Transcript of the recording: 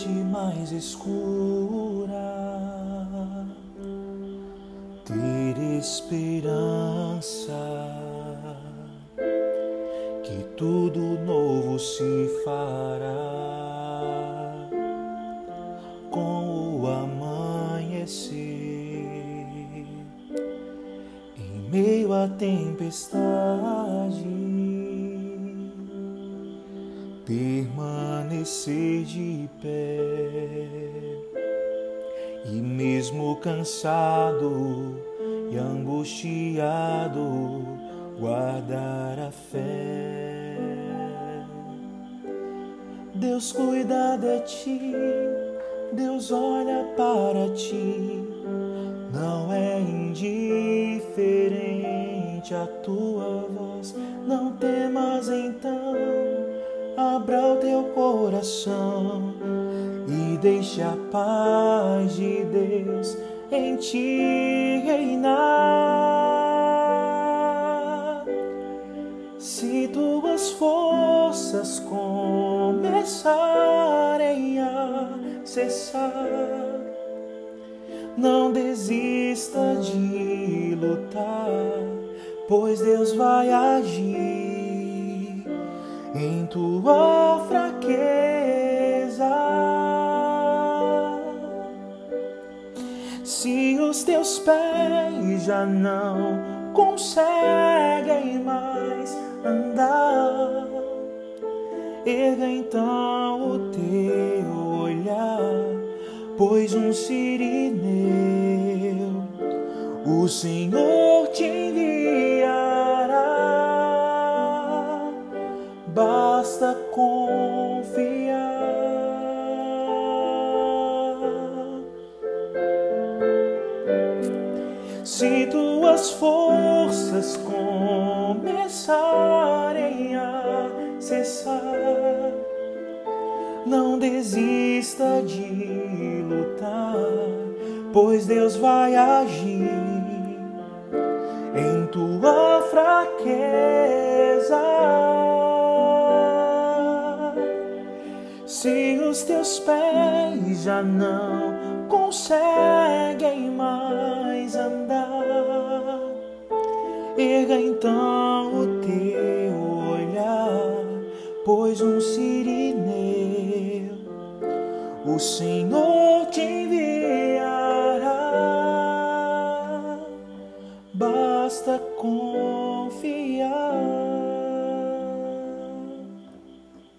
noite mais escura, ter esperança que tudo novo se fará. Com o amanhecer em meio à tempestade permanecer de pé. E mesmo cansado e angustiado guardar a fé. Deus cuida de ti, Deus olha para ti, não é indiferente a tua voz, não temas então abra o teu coração e deixe a paz de Deus em ti reinar. Se tuas forças começarem a cessar, não desista de lutar, pois Deus vai agir em tua fraqueza. Se os teus pés já não conseguem mais andar, erga então o teu olhar, pois um sirineu o Senhor te basta confiar. Se tuas forças começarem a cessar, não desista de lutar, pois Deus vai agir em tua fraqueza. se os teus pés já não conseguem mais andar, erga então o teu olhar, pois um sirineu o Senhor te enviará. Basta confiar.